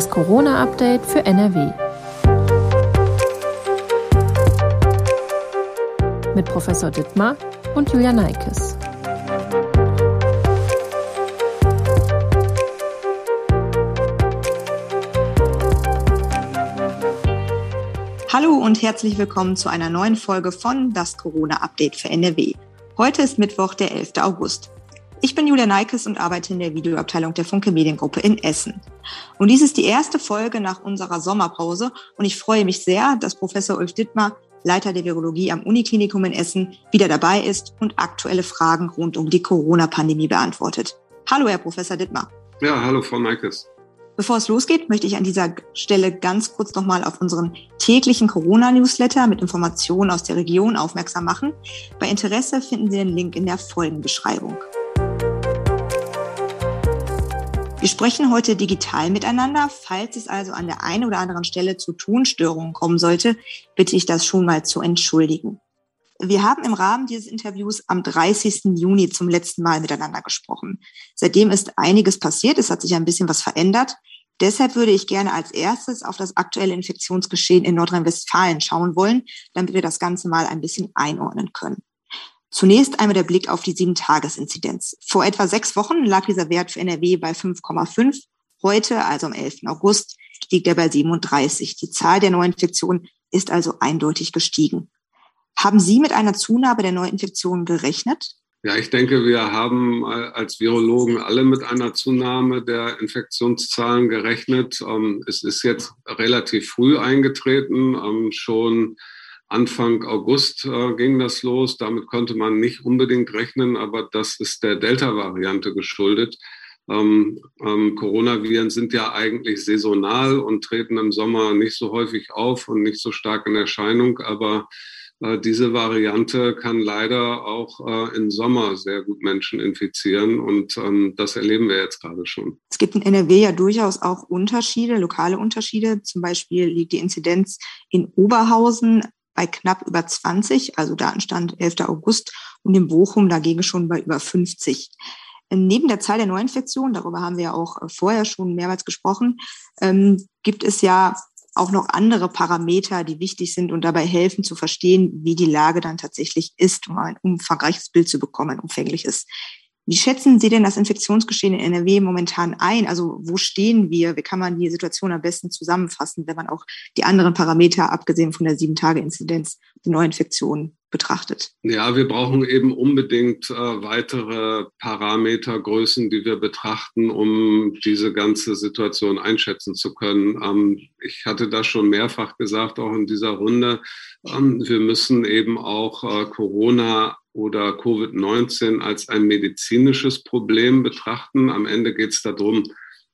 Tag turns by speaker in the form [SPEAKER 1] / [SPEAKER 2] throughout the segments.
[SPEAKER 1] Das Corona-Update für NRW. Mit Professor Dittmar und Julia Neikes.
[SPEAKER 2] Hallo und herzlich willkommen zu einer neuen Folge von Das Corona-Update für NRW. Heute ist Mittwoch, der 11. August. Ich bin Julia Neikes und arbeite in der Videoabteilung der Funke Mediengruppe in Essen. Und dies ist die erste Folge nach unserer Sommerpause und ich freue mich sehr, dass Professor Ulf Dittmar, Leiter der Virologie am Uniklinikum in Essen, wieder dabei ist und aktuelle Fragen rund um die Corona-Pandemie beantwortet. Hallo, Herr Professor Dittmar.
[SPEAKER 3] Ja, hallo, Frau Neikes.
[SPEAKER 2] Bevor es losgeht, möchte ich an dieser Stelle ganz kurz nochmal auf unseren täglichen Corona-Newsletter mit Informationen aus der Region aufmerksam machen. Bei Interesse finden Sie den Link in der Folgenbeschreibung. Wir sprechen heute digital miteinander. Falls es also an der einen oder anderen Stelle zu Tonstörungen kommen sollte, bitte ich das schon mal zu entschuldigen. Wir haben im Rahmen dieses Interviews am 30. Juni zum letzten Mal miteinander gesprochen. Seitdem ist einiges passiert, es hat sich ein bisschen was verändert. Deshalb würde ich gerne als erstes auf das aktuelle Infektionsgeschehen in Nordrhein-Westfalen schauen wollen, damit wir das Ganze mal ein bisschen einordnen können. Zunächst einmal der Blick auf die Sieben-Tages-Inzidenz. Vor etwa sechs Wochen lag dieser Wert für NRW bei 5,5. Heute, also am 11. August, liegt er bei 37. Die Zahl der Neuinfektionen ist also eindeutig gestiegen. Haben Sie mit einer Zunahme der Neuinfektionen gerechnet?
[SPEAKER 3] Ja, ich denke, wir haben als Virologen alle mit einer Zunahme der Infektionszahlen gerechnet. Ähm, es ist jetzt relativ früh eingetreten, ähm, schon Anfang August äh, ging das los. Damit konnte man nicht unbedingt rechnen, aber das ist der Delta-Variante geschuldet. Ähm, ähm, Coronaviren sind ja eigentlich saisonal und treten im Sommer nicht so häufig auf und nicht so stark in Erscheinung, aber äh, diese Variante kann leider auch äh, im Sommer sehr gut Menschen infizieren und ähm, das erleben wir jetzt gerade schon.
[SPEAKER 2] Es gibt in NRW ja durchaus auch Unterschiede, lokale Unterschiede. Zum Beispiel liegt die Inzidenz in Oberhausen bei knapp über 20, also Datenstand 11. August, und in Bochum dagegen schon bei über 50. Neben der Zahl der Neuinfektionen, darüber haben wir ja auch äh, vorher schon mehrmals gesprochen, ähm, gibt es ja auch noch andere Parameter, die wichtig sind und dabei helfen zu verstehen, wie die Lage dann tatsächlich ist, um ein umfangreiches Bild zu bekommen, ein umfängliches. Wie schätzen Sie denn das Infektionsgeschehen in NRW momentan ein? Also wo stehen wir? Wie kann man die Situation am besten zusammenfassen, wenn man auch die anderen Parameter, abgesehen von der Sieben-Tage-Inzidenz, die Neuinfektionen betrachtet?
[SPEAKER 3] Ja, wir brauchen eben unbedingt äh, weitere Parametergrößen, die wir betrachten, um diese ganze Situation einschätzen zu können. Ähm, ich hatte das schon mehrfach gesagt, auch in dieser Runde. Ähm, wir müssen eben auch äh, Corona oder Covid-19 als ein medizinisches Problem betrachten. Am Ende geht es darum,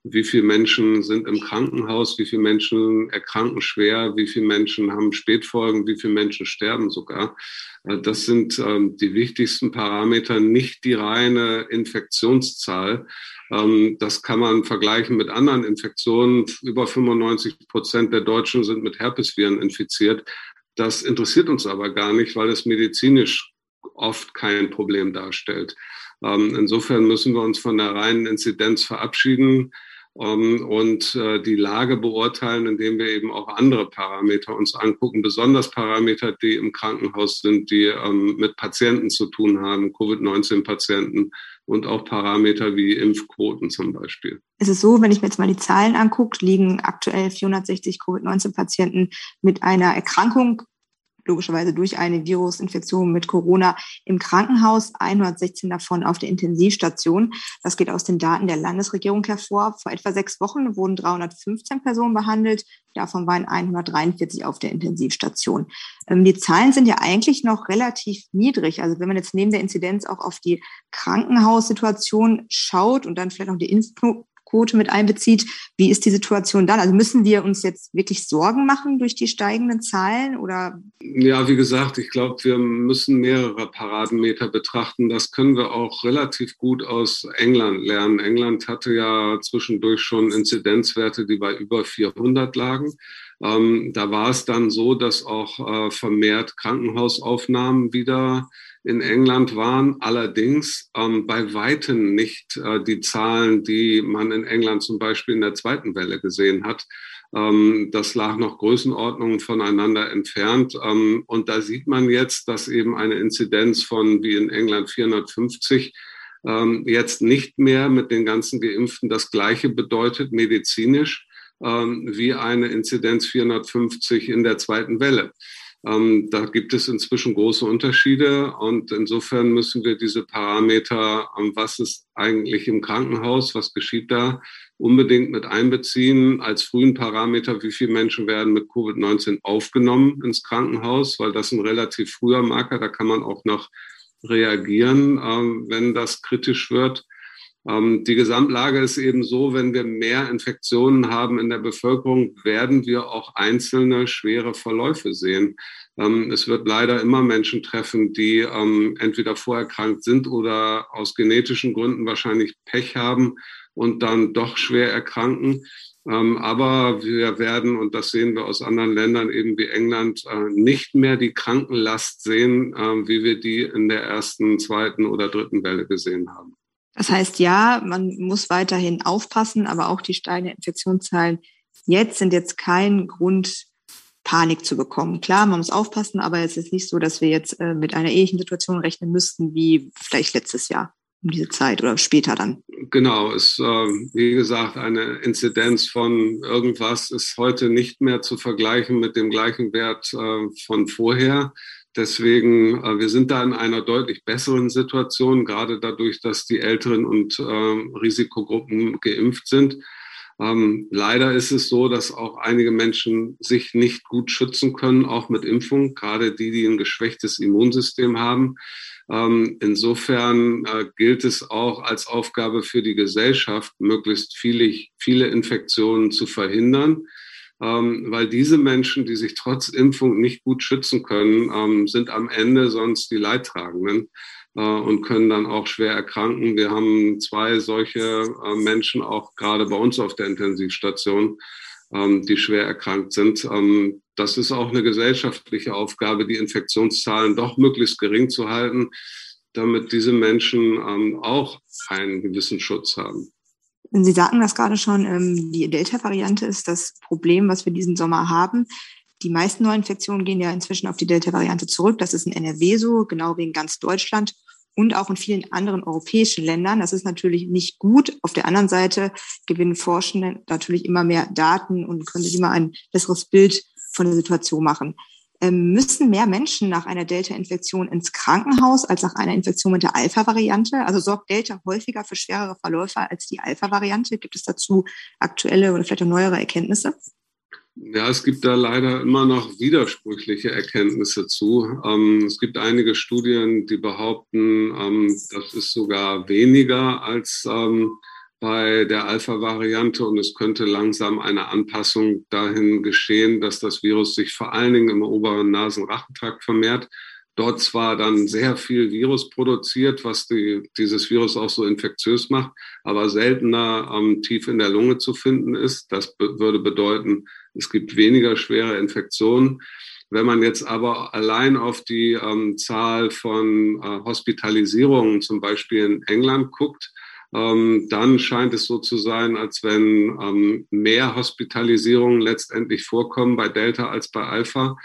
[SPEAKER 3] wie viele Menschen sind im Krankenhaus, wie viele Menschen erkranken schwer, wie viele Menschen haben Spätfolgen, wie viele Menschen sterben sogar. Äh, das sind ähm, die wichtigsten Parameter, nicht die reine Infektionszahl. Ähm, das kann man vergleichen mit anderen Infektionen. Über 95 Prozent der Deutschen sind mit Herpesviren infiziert. Das interessiert uns aber gar nicht, weil es medizinisch oft kein Problem darstellt. Ähm, insofern müssen wir uns von der reinen Inzidenz verabschieden ähm, und äh, die Lage beurteilen, indem wir eben auch andere Parameter uns angucken, besonders Parameter, die im Krankenhaus sind, die ähm, mit Patienten zu tun haben, Covid-19-Patienten und auch Parameter wie Impfquoten zum Beispiel.
[SPEAKER 2] Es ist so, wenn ich mir jetzt mal die Zahlen angucke, liegen aktuell 460 Covid-19-Patienten mit einer Erkrankung logischerweise durch eine Virusinfektion mit Corona im Krankenhaus, 116 davon auf der Intensivstation. Das geht aus den Daten der Landesregierung hervor. Vor etwa sechs Wochen wurden 315 Personen behandelt, davon waren 143 auf der Intensivstation. Ähm, die Zahlen sind ja eigentlich noch relativ niedrig. Also wenn man jetzt neben der Inzidenz auch auf die Krankenhaussituation schaut und dann vielleicht auch die Impfquote Quote mit einbezieht. Wie ist die Situation dann? Also müssen wir uns jetzt wirklich Sorgen machen durch die steigenden Zahlen oder?
[SPEAKER 3] Ja, wie gesagt, ich glaube, wir müssen mehrere Parameter betrachten. Das können wir auch relativ gut aus England lernen. England hatte ja zwischendurch schon Inzidenzwerte, die bei über 400 lagen. Ähm, da war es dann so, dass auch äh, vermehrt Krankenhausaufnahmen wieder in England waren, allerdings ähm, bei weitem nicht äh, die Zahlen, die man in England zum Beispiel in der zweiten Welle gesehen hat. Ähm, das lag noch Größenordnungen voneinander entfernt. Ähm, und da sieht man jetzt, dass eben eine Inzidenz von wie in England 450 ähm, jetzt nicht mehr mit den ganzen Geimpften das Gleiche bedeutet medizinisch ähm, wie eine Inzidenz 450 in der zweiten Welle. Ähm, da gibt es inzwischen große Unterschiede und insofern müssen wir diese Parameter, ähm, was ist eigentlich im Krankenhaus, was geschieht da, unbedingt mit einbeziehen als frühen Parameter, wie viele Menschen werden mit Covid-19 aufgenommen ins Krankenhaus, weil das ein relativ früher Marker, da kann man auch noch reagieren, ähm, wenn das kritisch wird. Ähm, die Gesamtlage ist eben so, wenn wir mehr Infektionen haben in der Bevölkerung, werden wir auch einzelne schwere Verläufe sehen. Ähm, es wird leider immer Menschen treffen, die ähm, entweder vorerkrankt sind oder aus genetischen Gründen wahrscheinlich Pech haben und dann doch schwer erkranken. Aber wir werden, und das sehen wir aus anderen Ländern, eben wie England, äh, nicht mehr die Krankenlast sehen, wie wir die in der ersten, zweiten oder dritten Welle gesehen haben.
[SPEAKER 2] Das heißt, ja, man muss weiterhin aufpassen, aber auch die steigenden Infektionszahlen jetzt sind jetzt kein Grund, Panik zu bekommen. Klar, man muss aufpassen, aber es ist nicht so, dass wir jetzt äh, mit einer ähnlichen Situation rechnen müssten wie vielleicht letztes Jahr um diese Zeit oder später dann.
[SPEAKER 3] Genau, ist äh, wie gesagt eine Inzidenz von irgendwas ist heute nicht mehr zu vergleichen mit dem gleichen Wert äh, von vorher. Deswegen, äh, wir sind da in einer deutlich besseren Situation, gerade dadurch, dass die Älteren und äh, Risikogruppen geimpft sind. Ähm, leider ist es so, dass auch einige Menschen sich nicht gut schützen können, auch mit Impfung, gerade die, die ein geschwächtes Immunsystem haben. Ähm, insofern äh, gilt es auch als Aufgabe für die Gesellschaft, möglichst viele, viele Infektionen zu verhindern weil diese Menschen, die sich trotz Impfung nicht gut schützen können, ähm, sind am Ende sonst die Leidtragenden äh, und können dann auch schwer erkranken. Wir haben zwei solche äh, Menschen auch gerade bei uns auf der Intensivstation, ähm, die schwer erkrankt sind. Ähm, das ist auch eine gesellschaftliche Aufgabe, die Infektionszahlen doch möglichst gering zu halten, damit diese Menschen ähm, auch einen gewissen Schutz haben.
[SPEAKER 2] Sie sagten das gerade schon, ähm, die Delta-Variante ist das Problem, was wir diesen Sommer haben. Die meisten Neuinfektionen gehen ja inzwischen auf die Delta-Variante zurück. Das ist in NRW so, genau wie in ganz Deutschland und auch in vielen anderen europäischen Ländern. Das ist natürlich nicht gut. Auf der anderen Seite gewinnen Forschende natürlich immer mehr Daten und können sich immer ein besseres Bild von der Situation machen. Ähm, müssen mehr Menschen nach einer Delta-Infektion ins Krankenhaus als nach einer Infektion mit der Alpha-Variante? Also sorgt Delta häufiger für schwerere Verläufe als die Alpha-Variante? Gibt es dazu aktuelle oder vielleicht auch neuere Erkenntnisse?
[SPEAKER 3] Ja, es gibt da leider immer noch widersprüchliche Erkenntnisse zu. Ähm, es gibt einige Studien, die behaupten, ähm, das ist sogar weniger als bei der Alpha-Variante und es könnte langsam eine Anpassung dahin geschehen, dass das Virus sich vor allen Dingen im oberen Nasenrachentrakt vermehrt. Dort zwar dann sehr viel Virus produziert, was die, dieses Virus auch so infektiös macht, aber seltener ähm, tief in der Lunge zu finden ist. Das be würde bedeuten, es gibt weniger schwere Infektionen. Wenn man jetzt aber allein auf die ähm, Zahl von äh, Hospitalisierungen zum Beispiel in England guckt, ähm, dann scheint es so zu sein, als wenn ähm, mehr Hospitalisierungen letztendlich vorkommen bei Delta als bei Alpha,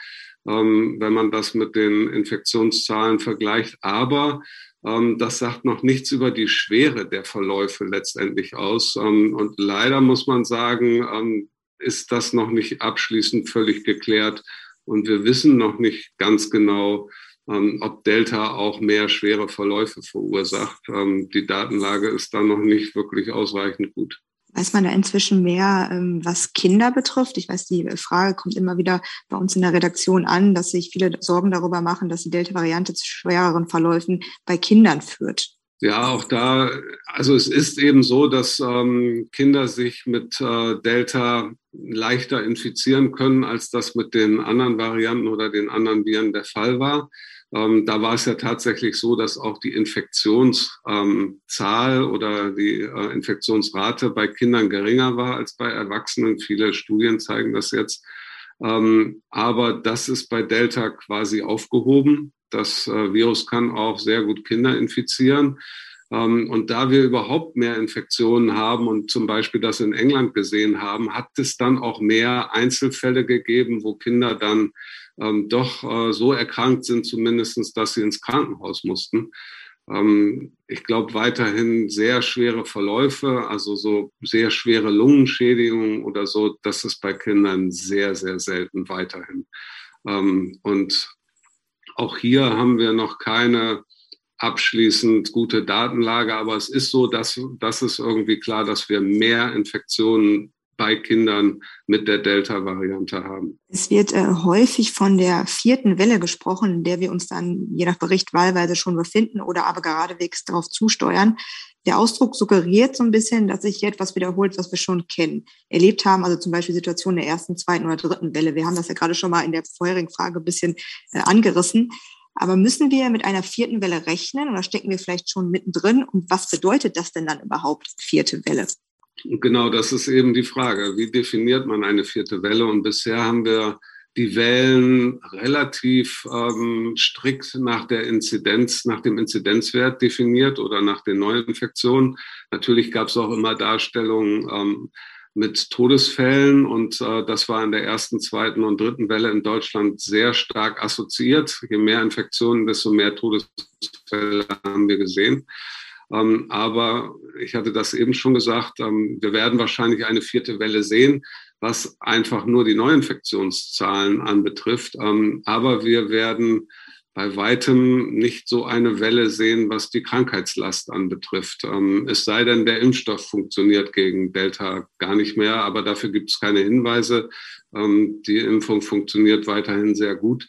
[SPEAKER 3] ähm, wenn man das mit den Infektionszahlen vergleicht. Aber ähm, das sagt noch nichts über die Schwere der Verläufe letztendlich aus. Ähm, und leider muss man sagen, ähm, ist das noch nicht abschließend völlig geklärt. Und wir wissen noch nicht ganz genau, ähm, ob Delta auch mehr schwere Verläufe verursacht. Ähm, die Datenlage ist da noch nicht wirklich ausreichend gut.
[SPEAKER 2] Weiß man da inzwischen mehr, ähm, was Kinder betrifft? Ich weiß, die Frage kommt immer wieder bei uns in der Redaktion an, dass sich viele Sorgen darüber machen, dass die Delta-Variante zu schwereren Verläufen bei Kindern führt.
[SPEAKER 3] Ja, auch da, also es ist eben so, dass ähm, Kinder sich mit äh, Delta leichter infizieren können, als das mit den anderen Varianten oder den anderen Viren der Fall war. Ähm, da war es ja tatsächlich so, dass auch die Infektionszahl ähm, oder die äh, Infektionsrate bei Kindern geringer war als bei Erwachsenen. Viele Studien zeigen das jetzt. Ähm, aber das ist bei Delta quasi aufgehoben. Das äh, Virus kann auch sehr gut Kinder infizieren. Ähm, und da wir überhaupt mehr Infektionen haben und zum Beispiel das in England gesehen haben, hat es dann auch mehr Einzelfälle gegeben, wo Kinder dann ähm, doch äh, so erkrankt sind, zumindestens, dass sie ins Krankenhaus mussten. Ähm, ich glaube weiterhin sehr schwere Verläufe, also so sehr schwere Lungenschädigungen oder so, das ist bei Kindern sehr, sehr selten weiterhin. Ähm, und auch hier haben wir noch keine abschließend gute Datenlage, aber es ist so, dass das ist irgendwie klar, dass wir mehr Infektionen bei Kindern mit der Delta-Variante haben.
[SPEAKER 2] Es wird äh, häufig von der vierten Welle gesprochen, in der wir uns dann je nach Bericht wahlweise schon befinden oder aber geradewegs darauf zusteuern. Der Ausdruck suggeriert so ein bisschen, dass sich hier etwas wiederholt, was wir schon kennen, erlebt haben, also zum Beispiel Situationen der ersten, zweiten oder dritten Welle. Wir haben das ja gerade schon mal in der vorherigen Frage ein bisschen äh, angerissen. Aber müssen wir mit einer vierten Welle rechnen oder stecken wir vielleicht schon mittendrin? Und was bedeutet das denn dann überhaupt, vierte Welle?
[SPEAKER 3] Genau, das ist eben die Frage. Wie definiert man eine vierte Welle? Und bisher haben wir die Wellen relativ ähm, strikt nach der Inzidenz, nach dem Inzidenzwert definiert oder nach den Neuinfektionen. Natürlich gab es auch immer Darstellungen ähm, mit Todesfällen und äh, das war in der ersten, zweiten und dritten Welle in Deutschland sehr stark assoziiert. Je mehr Infektionen, desto mehr Todesfälle haben wir gesehen. Ähm, aber ich hatte das eben schon gesagt, ähm, wir werden wahrscheinlich eine vierte Welle sehen, was einfach nur die Neuinfektionszahlen anbetrifft. Ähm, aber wir werden bei weitem nicht so eine Welle sehen, was die Krankheitslast anbetrifft. es sei denn, der Impfstoff funktioniert gegen Delta gar nicht mehr, aber dafür gibt es keine Hinweise. die Impfung funktioniert weiterhin sehr gut.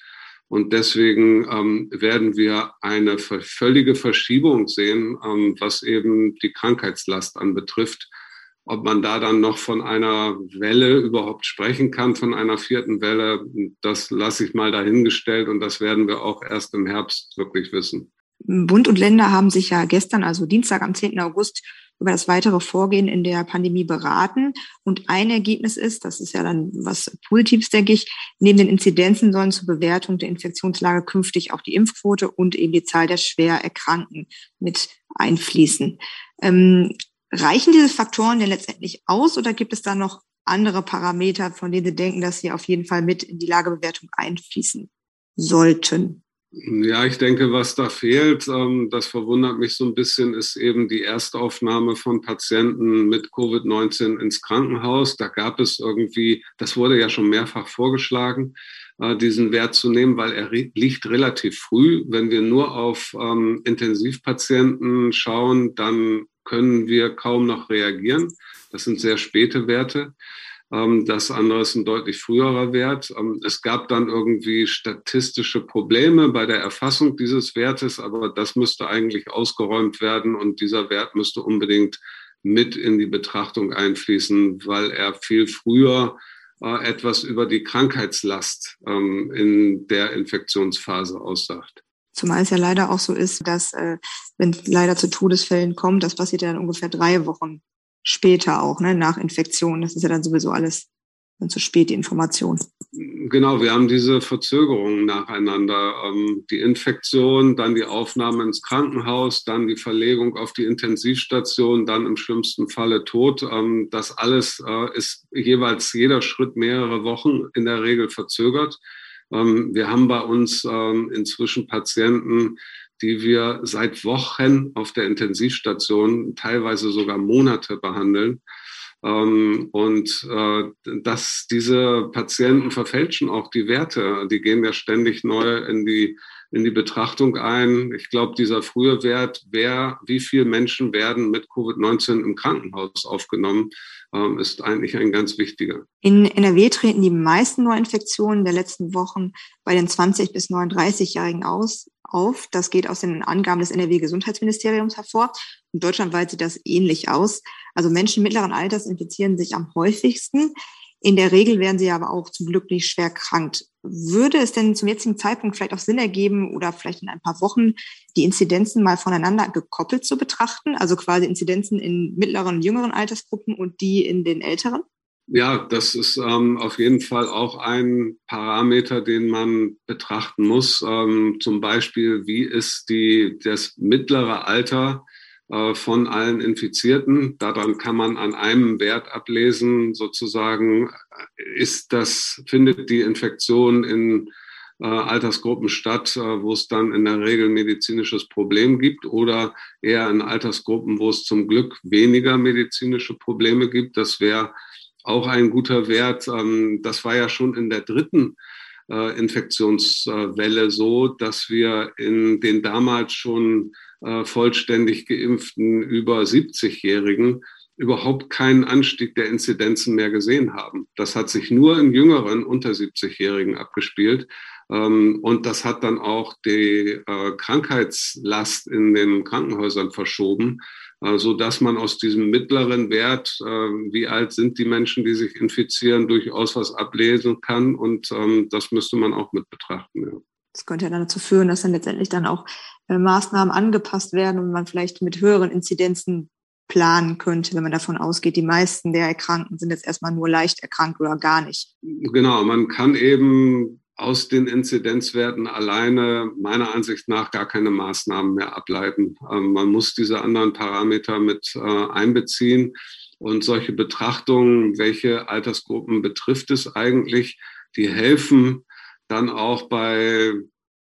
[SPEAKER 3] Und deswegen ähm, werden wir eine völlige Verschiebung sehen, ähm, was eben die Krankheitslast anbetrifft. Ob man da dann noch von einer Welle überhaupt sprechen kann, von einer vierten Welle, das lasse ich mal dahingestellt und das werden wir auch erst im Herbst wirklich wissen.
[SPEAKER 2] Bund und Länder haben sich ja gestern, also Dienstag am 10. August, über das weitere Vorgehen in der Pandemie beraten. Und ein Ergebnis ist, das ist ja dann was Positives, denke ich, neben den Inzidenzen sollen zur Bewertung der Infektionslage künftig auch die Impfquote und eben die Zahl der schwer Erkrankten mit einfließen. Ähm, reichen diese Faktoren denn letztendlich aus oder gibt es da noch andere Parameter, von denen Sie denken, dass sie auf jeden Fall mit in die Lagebewertung einfließen sollten?
[SPEAKER 3] Ja, ich denke, was da fehlt, ähm, das verwundert mich so ein bisschen, ist eben die Erstaufnahme von Patienten mit Covid-19 ins Krankenhaus. Da gab es irgendwie, das wurde ja schon mehrfach vorgeschlagen, äh, diesen Wert zu nehmen, weil er liegt relativ früh. Wenn wir nur auf ähm, Intensivpatienten schauen, dann können wir kaum noch reagieren. Das sind sehr späte Werte. Ähm, das andere ist ein deutlich früherer Wert. Ähm, es gab dann irgendwie statistische Probleme bei der Erfassung dieses Wertes, aber das müsste eigentlich ausgeräumt werden und dieser Wert müsste unbedingt mit in die Betrachtung einfließen, weil er viel früher äh, etwas über die Krankheitslast ähm, in der Infektionsphase aussagt.
[SPEAKER 2] Zumal es ja leider auch so ist, dass äh, wenn es leider zu Todesfällen kommt, das passiert ja dann ungefähr drei Wochen später auch, ne, nach Infektion. Das ist ja dann sowieso alles dann zu spät, die Information.
[SPEAKER 3] Genau, wir haben diese Verzögerungen nacheinander. Ähm, die Infektion, dann die Aufnahme ins Krankenhaus, dann die Verlegung auf die Intensivstation, dann im schlimmsten Falle Tod. Ähm, das alles äh, ist jeweils jeder Schritt mehrere Wochen in der Regel verzögert. Ähm, wir haben bei uns ähm, inzwischen Patienten, die wir seit Wochen auf der Intensivstation, teilweise sogar Monate behandeln. Ähm, und äh, dass diese Patienten verfälschen auch die Werte. Die gehen ja ständig neu in die, in die Betrachtung ein. Ich glaube, dieser frühe Wert, wer, wie viele Menschen werden mit Covid-19 im Krankenhaus aufgenommen, ähm, ist eigentlich ein ganz wichtiger.
[SPEAKER 2] In NRW treten die meisten Neuinfektionen der letzten Wochen bei den 20 bis 39-Jährigen aus auf. Das geht aus den Angaben des NRW-Gesundheitsministeriums hervor. Und deutschlandweit sieht das ähnlich aus. Also Menschen mittleren Alters infizieren sich am häufigsten. In der Regel werden sie aber auch zum Glück nicht schwer krank. Würde es denn zum jetzigen Zeitpunkt vielleicht auch Sinn ergeben oder vielleicht in ein paar Wochen die Inzidenzen mal voneinander gekoppelt zu betrachten? Also quasi Inzidenzen in mittleren und jüngeren Altersgruppen und die in den älteren?
[SPEAKER 3] Ja, das ist ähm, auf jeden Fall auch ein Parameter, den man betrachten muss. Ähm, zum Beispiel, wie ist die, das mittlere Alter von allen Infizierten? Daran kann man an einem Wert ablesen, sozusagen, ist das, findet die Infektion in äh, Altersgruppen statt, äh, wo es dann in der Regel medizinisches Problem gibt oder eher in Altersgruppen, wo es zum Glück weniger medizinische Probleme gibt. Das wäre auch ein guter Wert. Ähm, das war ja schon in der dritten äh, Infektionswelle so, dass wir in den damals schon äh, vollständig geimpften über 70-Jährigen überhaupt keinen Anstieg der Inzidenzen mehr gesehen haben. Das hat sich nur in jüngeren unter 70-Jährigen abgespielt. Ähm, und das hat dann auch die äh, Krankheitslast in den Krankenhäusern verschoben, äh, so dass man aus diesem mittleren Wert, äh, wie alt sind die Menschen, die sich infizieren, durchaus was ablesen kann. Und ähm, das müsste man auch mit betrachten. Ja.
[SPEAKER 2] Das könnte ja dann dazu führen, dass dann letztendlich dann auch Maßnahmen angepasst werden und man vielleicht mit höheren Inzidenzen planen könnte, wenn man davon ausgeht, die meisten der Erkrankten sind jetzt erstmal nur leicht erkrankt oder gar nicht.
[SPEAKER 3] Genau, man kann eben aus den Inzidenzwerten alleine meiner Ansicht nach gar keine Maßnahmen mehr ableiten. Ähm, man muss diese anderen Parameter mit äh, einbeziehen und solche Betrachtungen, welche Altersgruppen betrifft es eigentlich, die helfen dann auch bei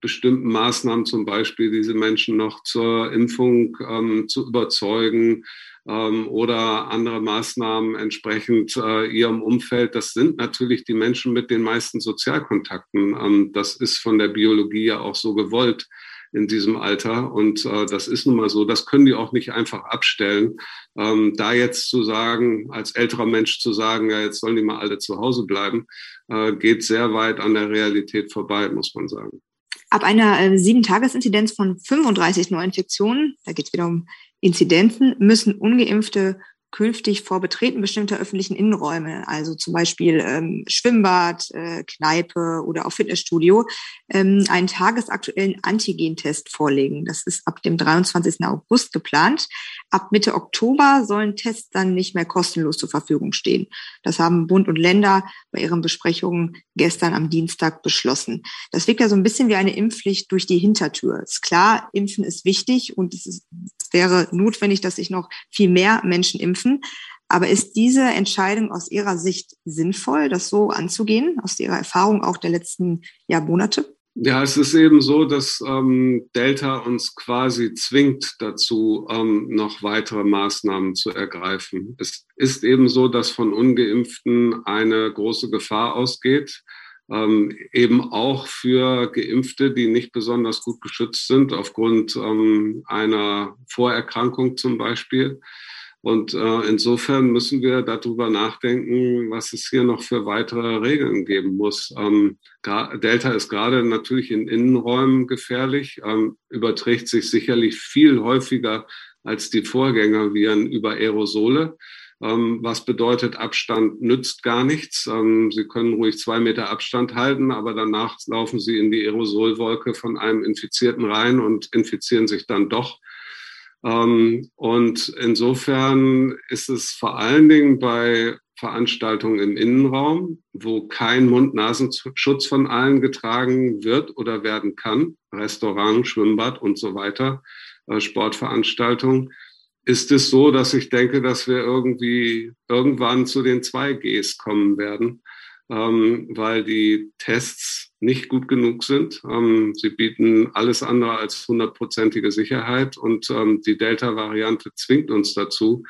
[SPEAKER 3] bestimmten Maßnahmen, zum Beispiel diese Menschen noch zur Impfung ähm, zu überzeugen, ähm, oder andere Maßnahmen entsprechend äh, ihrem Umfeld. Das sind natürlich die Menschen mit den meisten Sozialkontakten. Ähm, das ist von der Biologie ja auch so gewollt in diesem Alter. Und äh, das ist nun mal so. Das können die auch nicht einfach abstellen. Ähm, da jetzt zu sagen, als älterer Mensch zu sagen, ja, jetzt sollen die mal alle zu Hause bleiben, äh, geht sehr weit an der Realität vorbei, muss man sagen.
[SPEAKER 2] Ab einer äh, Sieben-Tages-Inzidenz von 35 Neuinfektionen, da geht es wieder um Inzidenzen, müssen ungeimpfte künftig vor Betreten bestimmter öffentlichen Innenräume, also zum Beispiel ähm, Schwimmbad, äh, Kneipe oder auch Fitnessstudio, ähm, einen tagesaktuellen Antigentest vorlegen. Das ist ab dem 23. August geplant. Ab Mitte Oktober sollen Tests dann nicht mehr kostenlos zur Verfügung stehen. Das haben Bund und Länder bei ihren Besprechungen gestern am Dienstag beschlossen. Das wirkt ja so ein bisschen wie eine Impfpflicht durch die Hintertür. Ist klar, Impfen ist wichtig und es, ist, wäre notwendig, dass sich noch viel mehr Menschen impfen. Aber ist diese Entscheidung aus Ihrer Sicht sinnvoll, das so anzugehen, aus Ihrer Erfahrung auch der letzten Jahr, Monate?
[SPEAKER 3] Ja, es ist eben so, dass ähm, Delta uns quasi zwingt dazu, ähm, noch weitere Maßnahmen zu ergreifen. Es ist eben so, dass von ungeimpften eine große Gefahr ausgeht, ähm, eben auch für Geimpfte, die nicht besonders gut geschützt sind aufgrund ähm, einer Vorerkrankung zum Beispiel. Und äh, insofern müssen wir darüber nachdenken, was es hier noch für weitere Regeln geben muss. Ähm, Delta ist gerade natürlich in Innenräumen gefährlich, ähm, überträgt sich sicherlich viel häufiger als die Vorgängerviren über Aerosole. Ähm, was bedeutet, Abstand nützt gar nichts. Ähm, Sie können ruhig zwei Meter Abstand halten, aber danach laufen Sie in die Aerosolwolke von einem Infizierten rein und infizieren sich dann doch. Ähm, und insofern ist es vor allen Dingen bei Veranstaltungen im Innenraum, wo kein Mund-Nasenschutz von allen getragen wird oder werden kann, Restaurant, Schwimmbad und so weiter, äh, Sportveranstaltungen, ist es so, dass ich denke, dass wir irgendwie irgendwann zu den zwei Gs kommen werden. Ähm, weil die Tests nicht gut genug sind. Ähm, sie bieten alles andere als hundertprozentige Sicherheit und ähm, die Delta-Variante zwingt uns dazu,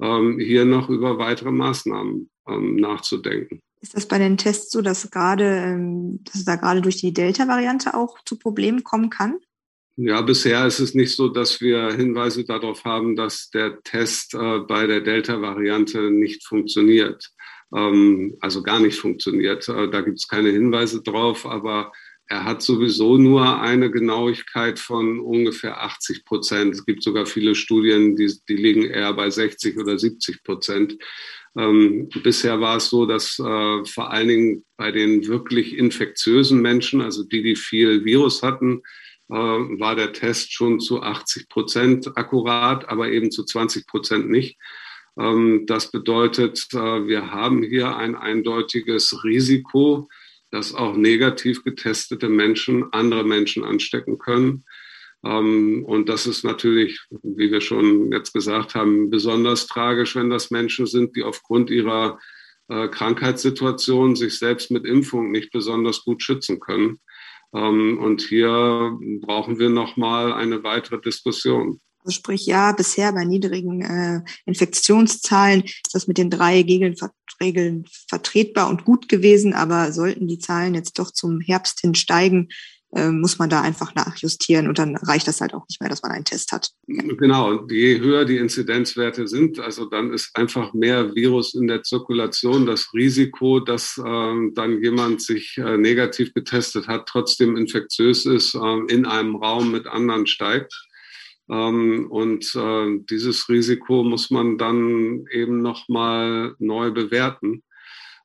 [SPEAKER 3] ähm, hier noch über weitere Maßnahmen ähm, nachzudenken.
[SPEAKER 2] Ist das bei den Tests so, dass gerade, ähm, dass es da gerade durch die Delta-Variante auch zu Problemen kommen kann?
[SPEAKER 3] Ja, bisher ist es nicht so, dass wir Hinweise darauf haben, dass der Test äh, bei der Delta-Variante nicht funktioniert ähm, also gar nicht funktioniert. Äh, da gibt es keine Hinweise drauf, aber er hat sowieso nur eine Genauigkeit von ungefähr 80 Prozent. Es gibt sogar viele Studien, die, die liegen eher bei 60 oder 70 Prozent. Ähm, bisher war es so, dass äh, vor allen Dingen bei den wirklich infektiösen Menschen, also die, die viel Virus hatten, äh, war der Test schon zu 80 Prozent akkurat, aber eben zu 20 Prozent nicht. Ähm, das bedeutet, äh, wir haben hier ein eindeutiges Risiko, dass auch negativ getestete Menschen andere Menschen anstecken können. Ähm, und das ist natürlich, wie wir schon jetzt gesagt haben, besonders tragisch, wenn das Menschen sind, die aufgrund ihrer äh, Krankheitssituation sich selbst mit Impfung nicht besonders gut schützen können. Ähm, und hier brauchen wir nochmal eine weitere Diskussion.
[SPEAKER 2] Also sprich, ja, bisher bei niedrigen äh, Infektionszahlen ist das mit den drei Regeln, Regeln vertretbar und gut gewesen, aber sollten die Zahlen jetzt doch zum Herbst hin steigen, äh, muss man da einfach nachjustieren und dann reicht das halt auch nicht mehr, dass man einen Test hat.
[SPEAKER 3] Genau, je höher die Inzidenzwerte sind, also dann ist einfach mehr Virus in der Zirkulation. Das Risiko, dass äh, dann jemand sich äh, negativ getestet hat, trotzdem infektiös ist, äh, in einem Raum mit anderen steigt. Ähm, und äh, dieses Risiko muss man dann eben nochmal neu bewerten.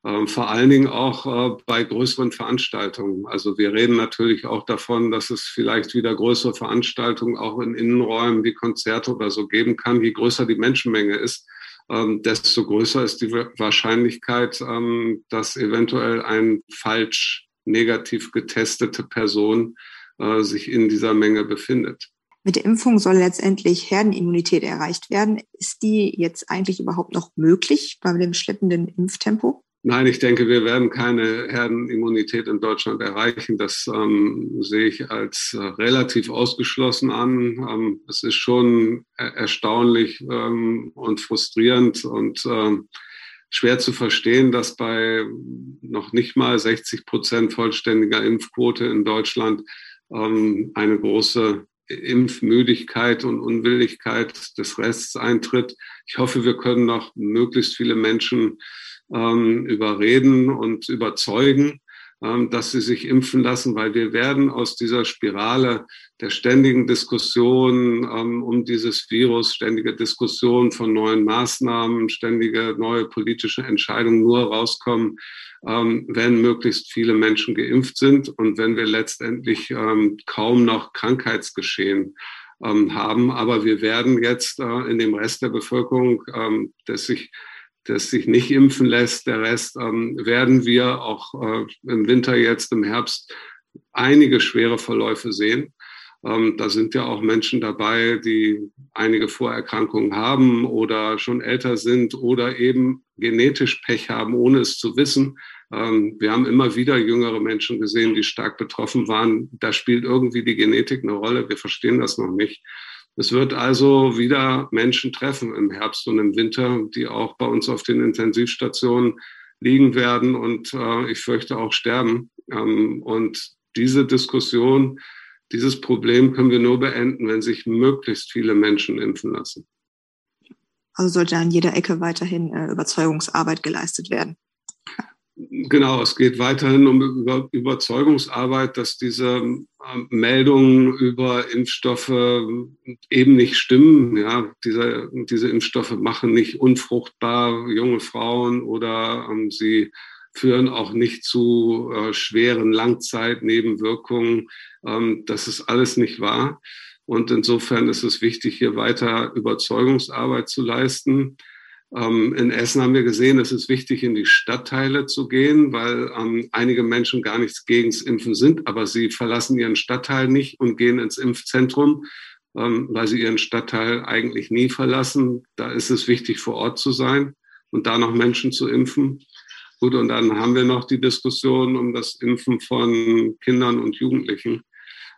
[SPEAKER 3] Ähm, vor allen Dingen auch äh, bei größeren Veranstaltungen. Also wir reden natürlich auch davon, dass es vielleicht wieder größere Veranstaltungen auch in Innenräumen wie Konzerte oder so geben kann. Je größer die Menschenmenge ist, ähm, desto größer ist die Wahrscheinlichkeit, dass eventuell ein falsch negativ getestete Person äh, sich in dieser Menge befindet.
[SPEAKER 2] Mit der Impfung soll letztendlich Herdenimmunität erreicht werden. Ist die jetzt eigentlich überhaupt noch möglich bei dem schleppenden Impftempo?
[SPEAKER 3] Nein, ich denke, wir werden keine Herdenimmunität in Deutschland erreichen. Das ähm, sehe ich als äh, relativ ausgeschlossen an. Ähm, es ist schon er erstaunlich ähm, und frustrierend und ähm, schwer zu verstehen, dass bei noch nicht mal 60 Prozent vollständiger Impfquote in Deutschland ähm, eine große Impfmüdigkeit und Unwilligkeit des Rests eintritt. Ich hoffe, wir können noch möglichst viele Menschen ähm, überreden und überzeugen, dass sie sich impfen lassen, weil wir werden aus dieser Spirale der ständigen Diskussion ähm, um dieses Virus, ständige Diskussion von neuen Maßnahmen, ständige neue politische Entscheidungen nur rauskommen, ähm, wenn möglichst viele Menschen geimpft sind und wenn wir letztendlich ähm, kaum noch Krankheitsgeschehen ähm, haben. Aber wir werden jetzt äh, in dem Rest der Bevölkerung, ähm, das sich das sich nicht impfen lässt, der Rest, ähm, werden wir auch äh, im Winter jetzt, im Herbst einige schwere Verläufe sehen. Ähm, da sind ja auch Menschen dabei, die einige Vorerkrankungen haben oder schon älter sind oder eben genetisch Pech haben, ohne es zu wissen. Ähm, wir haben immer wieder jüngere Menschen gesehen, die stark betroffen waren. Da spielt irgendwie die Genetik eine Rolle. Wir verstehen das noch nicht. Es wird also wieder Menschen treffen im Herbst und im Winter, die auch bei uns auf den Intensivstationen liegen werden und äh, ich fürchte auch sterben. Ähm, und diese Diskussion, dieses Problem können wir nur beenden, wenn sich möglichst viele Menschen impfen lassen.
[SPEAKER 2] Also sollte an jeder Ecke weiterhin äh, Überzeugungsarbeit geleistet werden.
[SPEAKER 3] Genau, es geht weiterhin um Über Überzeugungsarbeit, dass diese ähm, Meldungen über Impfstoffe eben nicht stimmen. Ja, diese, diese Impfstoffe machen nicht unfruchtbar junge Frauen oder ähm, sie führen auch nicht zu äh, schweren Langzeitnebenwirkungen. Ähm, das ist alles nicht wahr. Und insofern ist es wichtig, hier weiter Überzeugungsarbeit zu leisten. Ähm, in Essen haben wir gesehen, es ist wichtig, in die Stadtteile zu gehen, weil ähm, einige Menschen gar nichts gegen das Impfen sind, aber sie verlassen ihren Stadtteil nicht und gehen ins Impfzentrum, ähm, weil sie ihren Stadtteil eigentlich nie verlassen. Da ist es wichtig, vor Ort zu sein und da noch Menschen zu impfen. Gut, und dann haben wir noch die Diskussion um das Impfen von Kindern und Jugendlichen.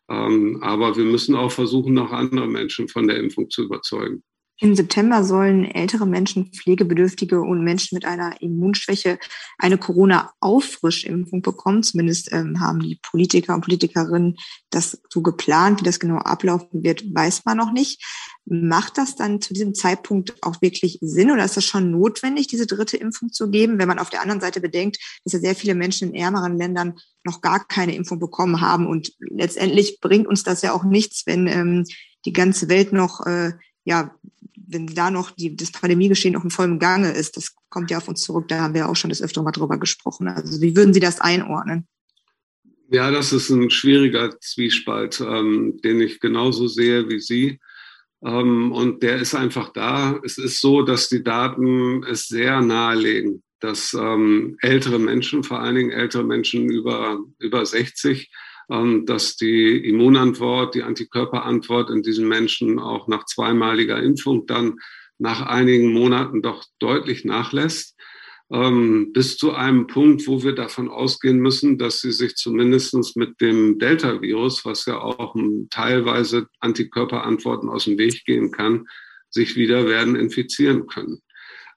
[SPEAKER 3] Ähm, aber wir müssen auch versuchen, noch andere Menschen von der Impfung zu überzeugen.
[SPEAKER 2] Im September sollen ältere Menschen, Pflegebedürftige und Menschen mit einer Immunschwäche eine Corona-Auffrischimpfung bekommen. Zumindest ähm, haben die Politiker und Politikerinnen das so geplant. Wie das genau ablaufen wird, weiß man noch nicht. Macht das dann zu diesem Zeitpunkt auch wirklich Sinn oder ist das schon notwendig, diese dritte Impfung zu geben, wenn man auf der anderen Seite bedenkt, dass ja sehr viele Menschen in ärmeren Ländern noch gar keine Impfung bekommen haben und letztendlich bringt uns das ja auch nichts, wenn ähm, die ganze Welt noch äh, ja wenn da noch die, das Pandemiegeschehen noch in vollem Gange ist, das kommt ja auf uns zurück, da haben wir auch schon das öfter mal drüber gesprochen. Also wie würden Sie das einordnen?
[SPEAKER 3] Ja, das ist ein schwieriger Zwiespalt, ähm, den ich genauso sehe wie Sie. Ähm, und der ist einfach da. Es ist so, dass die Daten es sehr nahelegen, dass ähm, ältere Menschen, vor allen Dingen ältere Menschen über, über 60, ähm, dass die Immunantwort, die Antikörperantwort in diesen Menschen auch nach zweimaliger Impfung dann nach einigen Monaten doch deutlich nachlässt ähm, bis zu einem Punkt, wo wir davon ausgehen müssen, dass sie sich zumindest mit dem Delta-Virus, was ja auch teilweise Antikörperantworten aus dem Weg gehen kann, sich wieder werden infizieren können.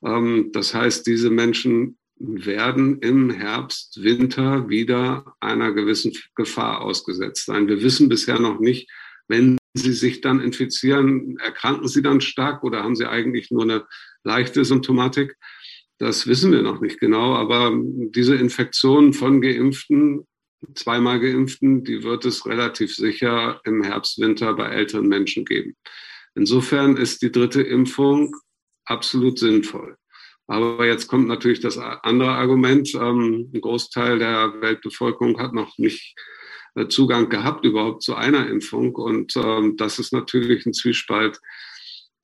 [SPEAKER 3] Ähm, das heißt, diese Menschen werden im Herbst, Winter wieder einer gewissen Gefahr ausgesetzt sein. Wir wissen bisher noch nicht, wenn sie sich dann infizieren, erkranken sie dann stark oder haben sie eigentlich nur eine leichte Symptomatik? Das wissen wir noch nicht genau, aber diese Infektion von Geimpften, zweimal Geimpften, die wird es relativ sicher im Herbst, Winter bei älteren Menschen geben. Insofern ist die dritte Impfung absolut sinnvoll. Aber jetzt kommt natürlich das andere Argument. Ähm, ein Großteil der Weltbevölkerung hat noch nicht äh, Zugang gehabt überhaupt zu einer Impfung. Und ähm, das ist natürlich ein Zwiespalt,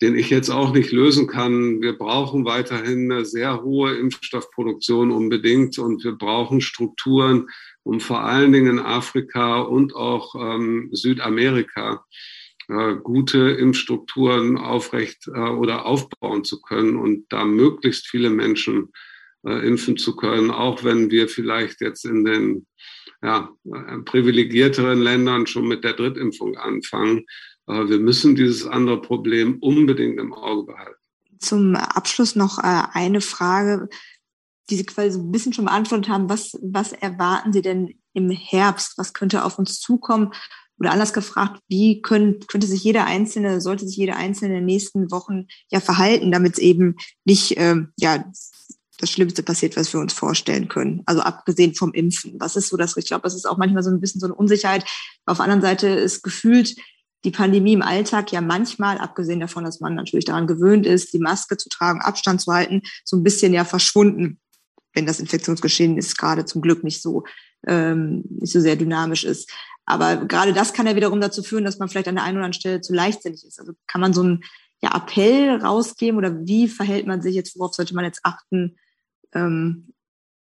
[SPEAKER 3] den ich jetzt auch nicht lösen kann. Wir brauchen weiterhin eine sehr hohe Impfstoffproduktion unbedingt und wir brauchen Strukturen, um vor allen Dingen in Afrika und auch ähm, Südamerika äh, gute Impfstrukturen aufrecht äh, oder aufbauen zu können und da möglichst viele Menschen äh, impfen zu können, auch wenn wir vielleicht jetzt in den ja, äh, privilegierteren Ländern schon mit der Drittimpfung anfangen. Aber wir müssen dieses andere Problem unbedingt im Auge behalten.
[SPEAKER 2] Zum Abschluss noch äh, eine Frage, die Sie quasi ein bisschen schon beantwortet haben. Was, was erwarten Sie denn im Herbst? Was könnte auf uns zukommen? Oder anders gefragt, wie können, könnte sich jeder Einzelne, sollte sich jeder Einzelne in den nächsten Wochen ja verhalten, damit es eben nicht ähm, ja, das Schlimmste passiert, was wir uns vorstellen können. Also abgesehen vom Impfen. Was ist so das? Ich glaube, das ist auch manchmal so ein bisschen so eine Unsicherheit. Auf der anderen Seite ist gefühlt die Pandemie im Alltag ja manchmal, abgesehen davon, dass man natürlich daran gewöhnt ist, die Maske zu tragen, Abstand zu halten, so ein bisschen ja verschwunden, wenn das Infektionsgeschehen ist, gerade zum Glück nicht so, ähm, nicht so sehr dynamisch ist. Aber gerade das kann ja wiederum dazu führen, dass man vielleicht an der einen oder anderen Stelle zu leichtsinnig ist. Also kann man so einen ja, Appell rausgeben oder wie verhält man sich jetzt, worauf sollte man jetzt achten, ähm,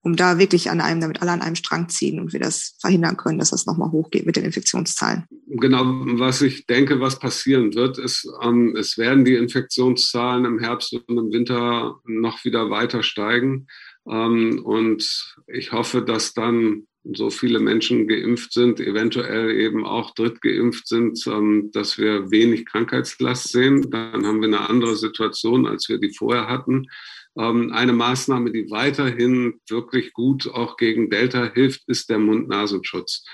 [SPEAKER 2] um da wirklich an einem, damit alle an einem Strang ziehen und wir das verhindern können, dass das nochmal hochgeht mit den Infektionszahlen.
[SPEAKER 3] Genau, was ich denke, was passieren wird, ist, ähm, es werden die Infektionszahlen im Herbst und im Winter noch wieder weiter steigen. Ähm, und ich hoffe, dass dann so viele Menschen geimpft sind, eventuell eben auch drittgeimpft sind, ähm, dass wir wenig Krankheitslast sehen. Dann haben wir eine andere Situation, als wir die vorher hatten. Ähm, eine Maßnahme, die weiterhin wirklich gut auch gegen Delta hilft, ist der Mund-Nasenschutz.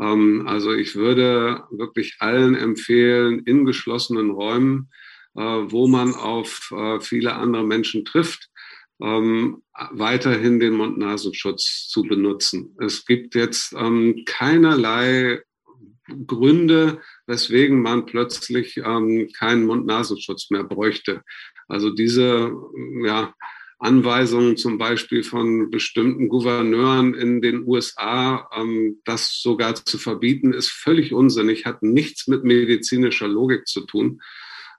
[SPEAKER 3] Ähm, also ich würde wirklich allen empfehlen, in geschlossenen Räumen, äh, wo man auf äh, viele andere Menschen trifft, ähm, weiterhin den Mund-Nasenschutz zu benutzen. Es gibt jetzt keinerlei Gründe, weswegen man plötzlich keinen Mund-Nasenschutz mehr bräuchte. Also diese ja, Anweisungen zum Beispiel von bestimmten Gouverneuren in den USA, ähm, das sogar zu verbieten, ist völlig unsinnig, hat nichts mit medizinischer Logik zu tun.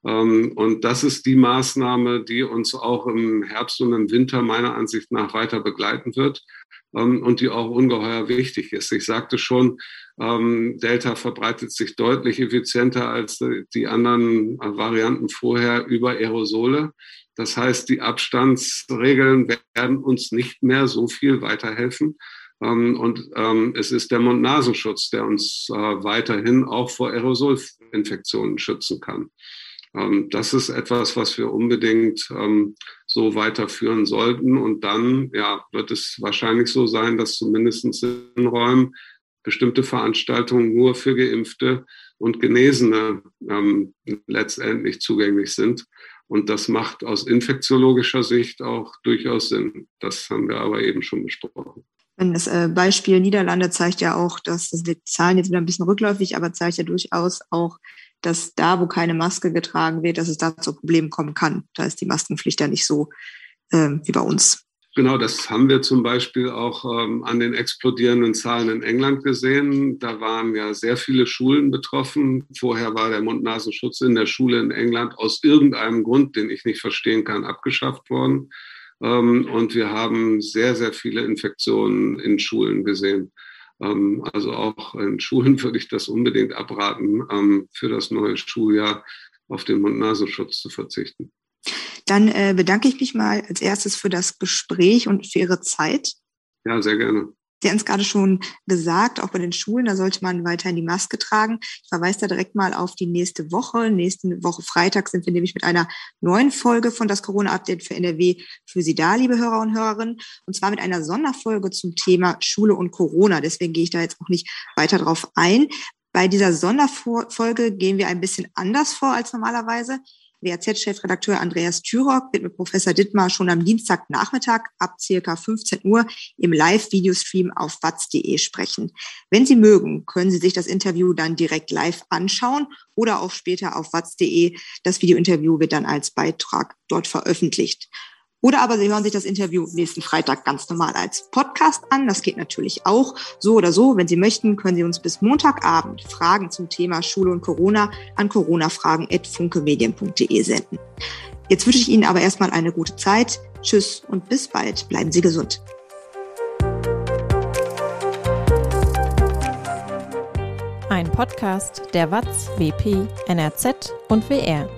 [SPEAKER 3] Ähm, und das ist die Maßnahme, die uns auch im Herbst und im Winter meiner Ansicht nach weiter begleiten wird ähm, und die auch ungeheuer wichtig ist. Ich sagte schon, ähm, Delta verbreitet sich deutlich effizienter als die anderen Varianten vorher über Aerosole. Das heißt, die Abstandsregeln werden uns nicht mehr so viel weiterhelfen. Und es ist der Mund-Nasenschutz, der uns äh, weiterhin auch vor Aerosolinfektionen schützen kann. Ähm, das ist etwas, was wir unbedingt ähm, so weiterführen sollten. Und dann ja, wird es wahrscheinlich so sein, dass zumindest in Räumen bestimmte Veranstaltungen nur für Geimpfte und Genesene ähm, letztendlich zugänglich sind. Und das macht aus infektiologischer Sicht auch durchaus Sinn. Das haben wir aber eben schon besprochen.
[SPEAKER 2] Das äh, Beispiel Niederlande zeigt ja auch, dass das die Zahlen jetzt wieder ein bisschen rückläufig, aber zeigt ja durchaus auch, dass da, wo keine Maske getragen wird, dass es da zu Problemen kommen kann. Da ist die Maskenpflicht ja nicht so äh, wie bei uns.
[SPEAKER 3] Genau, das haben wir zum Beispiel auch ähm, an den explodierenden Zahlen in England gesehen. Da waren ja sehr viele Schulen betroffen. Vorher war der Mund-Nasenschutz in der Schule in England aus irgendeinem Grund, den ich nicht verstehen kann, abgeschafft worden. Ähm, und wir haben sehr, sehr viele Infektionen in Schulen gesehen. Ähm, also auch in Schulen würde ich das unbedingt abraten, ähm, für das neue Schuljahr auf den Mund-Nasenschutz zu verzichten.
[SPEAKER 2] Dann äh, bedanke ich mich mal als erstes für das Gespräch und für Ihre Zeit.
[SPEAKER 3] Ja, sehr gerne.
[SPEAKER 2] Sie haben es gerade schon gesagt, auch bei den Schulen, da sollte man weiterhin die Maske tragen. Ich verweise da direkt mal auf die nächste Woche. Nächste Woche Freitag sind wir nämlich mit einer neuen Folge von das Corona-Update für NRW für Sie da, liebe Hörer und Hörerinnen. Und zwar mit einer Sonderfolge zum Thema Schule und Corona. Deswegen gehe ich da jetzt auch nicht weiter drauf ein. Bei dieser Sonderfolge gehen wir ein bisschen anders vor als normalerweise. WAZ-Chefredakteur Andreas Thürock wird mit Professor Dittmar schon am Dienstagnachmittag ab circa 15 Uhr im Live-Videostream auf watz.de sprechen. Wenn Sie mögen, können Sie sich das Interview dann direkt live anschauen oder auch später auf watz.de. Das Videointerview wird dann als Beitrag dort veröffentlicht. Oder aber Sie hören sich das Interview nächsten Freitag ganz normal als Podcast an. Das geht natürlich auch. So oder so, wenn Sie möchten, können Sie uns bis Montagabend Fragen zum Thema Schule und Corona an coronafragen.funkemedien.de senden. Jetzt wünsche ich Ihnen aber erstmal eine gute Zeit. Tschüss und bis bald. Bleiben Sie gesund.
[SPEAKER 1] Ein Podcast der WAZ, WP, NRZ und WR.